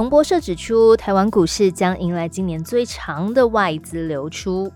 彭博社指出，台湾股市将迎来今年最长的外资流出。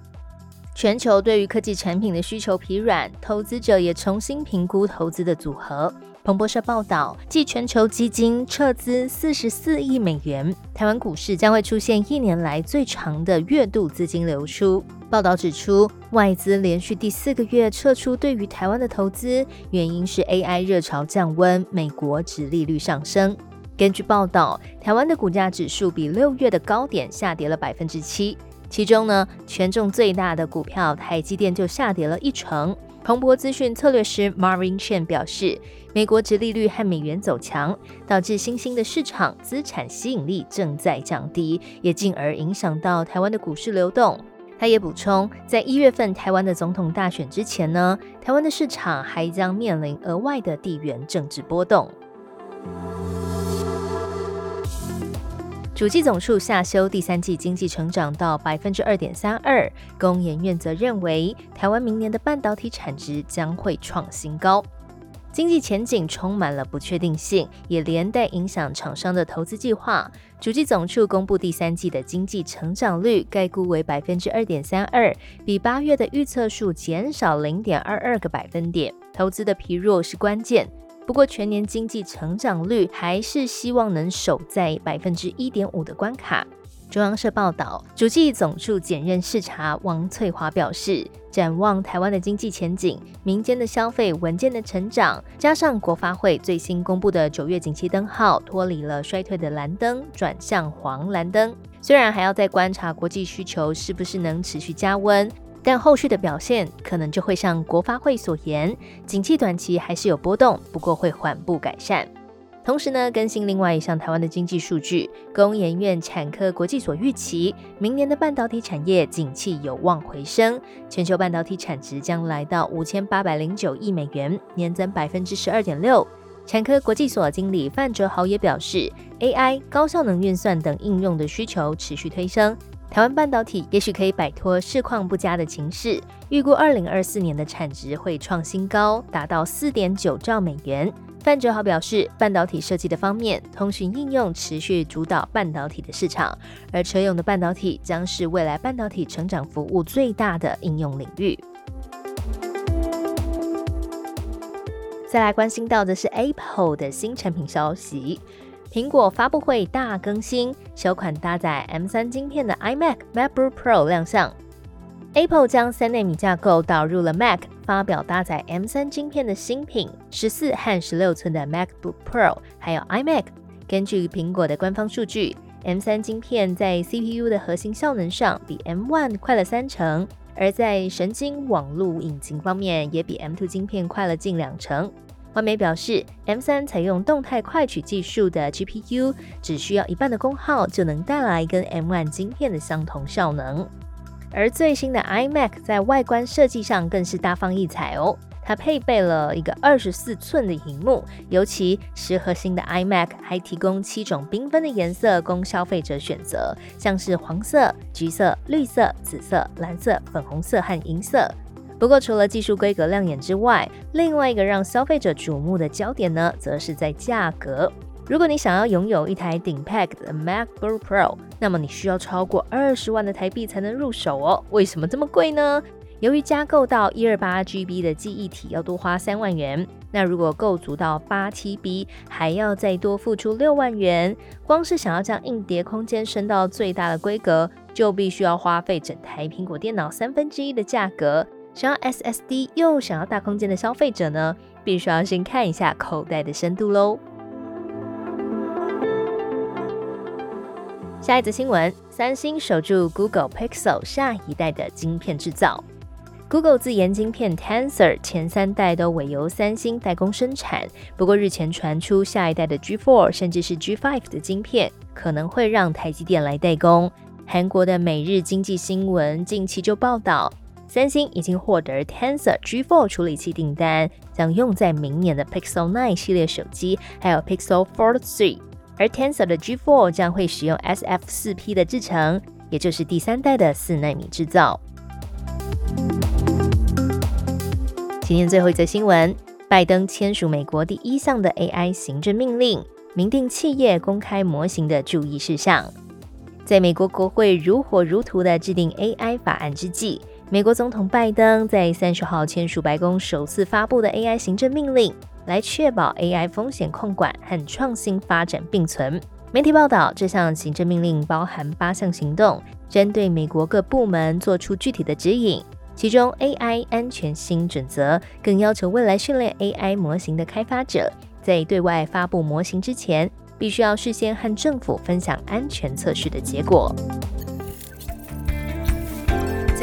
全球对于科技产品的需求疲软，投资者也重新评估投资的组合。彭博社报道，继全球基金撤资四十四亿美元，台湾股市将会出现一年来最长的月度资金流出。报道指出，外资连续第四个月撤出对于台湾的投资，原因是 AI 热潮降温，美国指利率上升。根据报道，台湾的股价指数比六月的高点下跌了百分之七，其中呢，权重最大的股票台积电就下跌了一成。彭博资讯策略师 Marvin Chen 表示，美国殖利率和美元走强，导致新兴的市场资产吸引力正在降低，也进而影响到台湾的股市流动。他也补充，在一月份台湾的总统大选之前呢，台湾的市场还将面临额外的地缘政治波动。主计总数下修第三季经济成长到百分之二点三二，工研院则认为台湾明年的半导体产值将会创新高，经济前景充满了不确定性，也连带影响厂商的投资计划。主计总处公布第三季的经济成长率，概估为百分之二点三二，比八月的预测数减少零点二二个百分点，投资的疲弱是关键。不过，全年经济成长率还是希望能守在百分之一点五的关卡。中央社报道，主计总处检任视察王翠华表示，展望台湾的经济前景，民间的消费稳健的成长，加上国发会最新公布的九月景气灯号脱离了衰退的蓝灯，转向黄蓝灯。虽然还要再观察国际需求是不是能持续加温。但后续的表现可能就会像国发会所言，景气短期还是有波动，不过会缓步改善。同时呢，更新另外一项台湾的经济数据，工研院产科国际所预期，明年的半导体产业景气有望回升，全球半导体产值将来到五千八百零九亿美元，年增百分之十二点六。产科国际所经理范哲豪也表示，AI、高效能运算等应用的需求持续推升。台湾半导体也许可以摆脱市况不佳的情势，预估二零二四年的产值会创新高，达到四点九兆美元。范哲豪表示，半导体设计的方面，通讯应用持续主导半导体的市场，而车用的半导体将是未来半导体成长服务最大的应用领域。再来关心到的是 Apple 的新产品消息。苹果发布会大更新，首款搭载 M3 晶片的 iMac MacBook Pro 亮相。Apple 将三纳米架构导入了 Mac，发表搭载 M3 晶片的新品，十四和十六寸的 MacBook Pro，还有 iMac。根据苹果的官方数据，M3 晶片在 CPU 的核心效能上比 M1 快了三成，而在神经网络引擎方面也比 M2 晶片快了近两成。外媒表示，M3 采用动态快取技术的 GPU，只需要一半的功耗就能带来跟 M1 晶片的相同效能。而最新的 iMac 在外观设计上更是大放异彩哦，它配备了一个二十四寸的荧幕，尤其十核心的 iMac 还提供七种缤纷的颜色供消费者选择，像是黄色、橘色、绿色、紫色、蓝色、粉红色和银色。不过，除了技术规格亮眼之外，另外一个让消费者瞩目的焦点呢，则是在价格。如果你想要拥有一台顶配的 MacBook Pro，那么你需要超过二十万的台币才能入手哦。为什么这么贵呢？由于加购到一二八 GB 的记忆体要多花三万元，那如果构足到八 TB，还要再多付出六万元。光是想要将硬碟空间升到最大的规格，就必须要花费整台苹果电脑三分之一的价格。想要 SSD 又想要大空间的消费者呢，必须要先看一下口袋的深度喽。下一则新闻：三星守住 Google Pixel 下一代的晶片制造。Google 自研晶片 Tensor 前三代都委由三星代工生产，不过日前传出下一代的 G4 甚至是 G5 的晶片可能会让台积电来代工。韩国的每日经济新闻近期就报道，三星已经获得 Tensor G4 处理器订单，将用在明年的 Pixel 9系列手机，还有 Pixel Fold 3。而 Tensor 的 G4 将会使用 SF4P 的制程，也就是第三代的四纳米制造。今天最后一则新闻，拜登签署美国第一项的 AI 行政命令，明定企业公开模型的注意事项。在美国国会如火如荼的制定 AI 法案之际，美国总统拜登在三十号签署白宫首次发布的 AI 行政命令，来确保 AI 风险控管和创新发展并存。媒体报道，这项行政命令包含八项行动，针对美国各部门做出具体的指引。其中，AI 安全新准则更要求未来训练 AI 模型的开发者，在对外发布模型之前。必须要事先和政府分享安全测试的结果。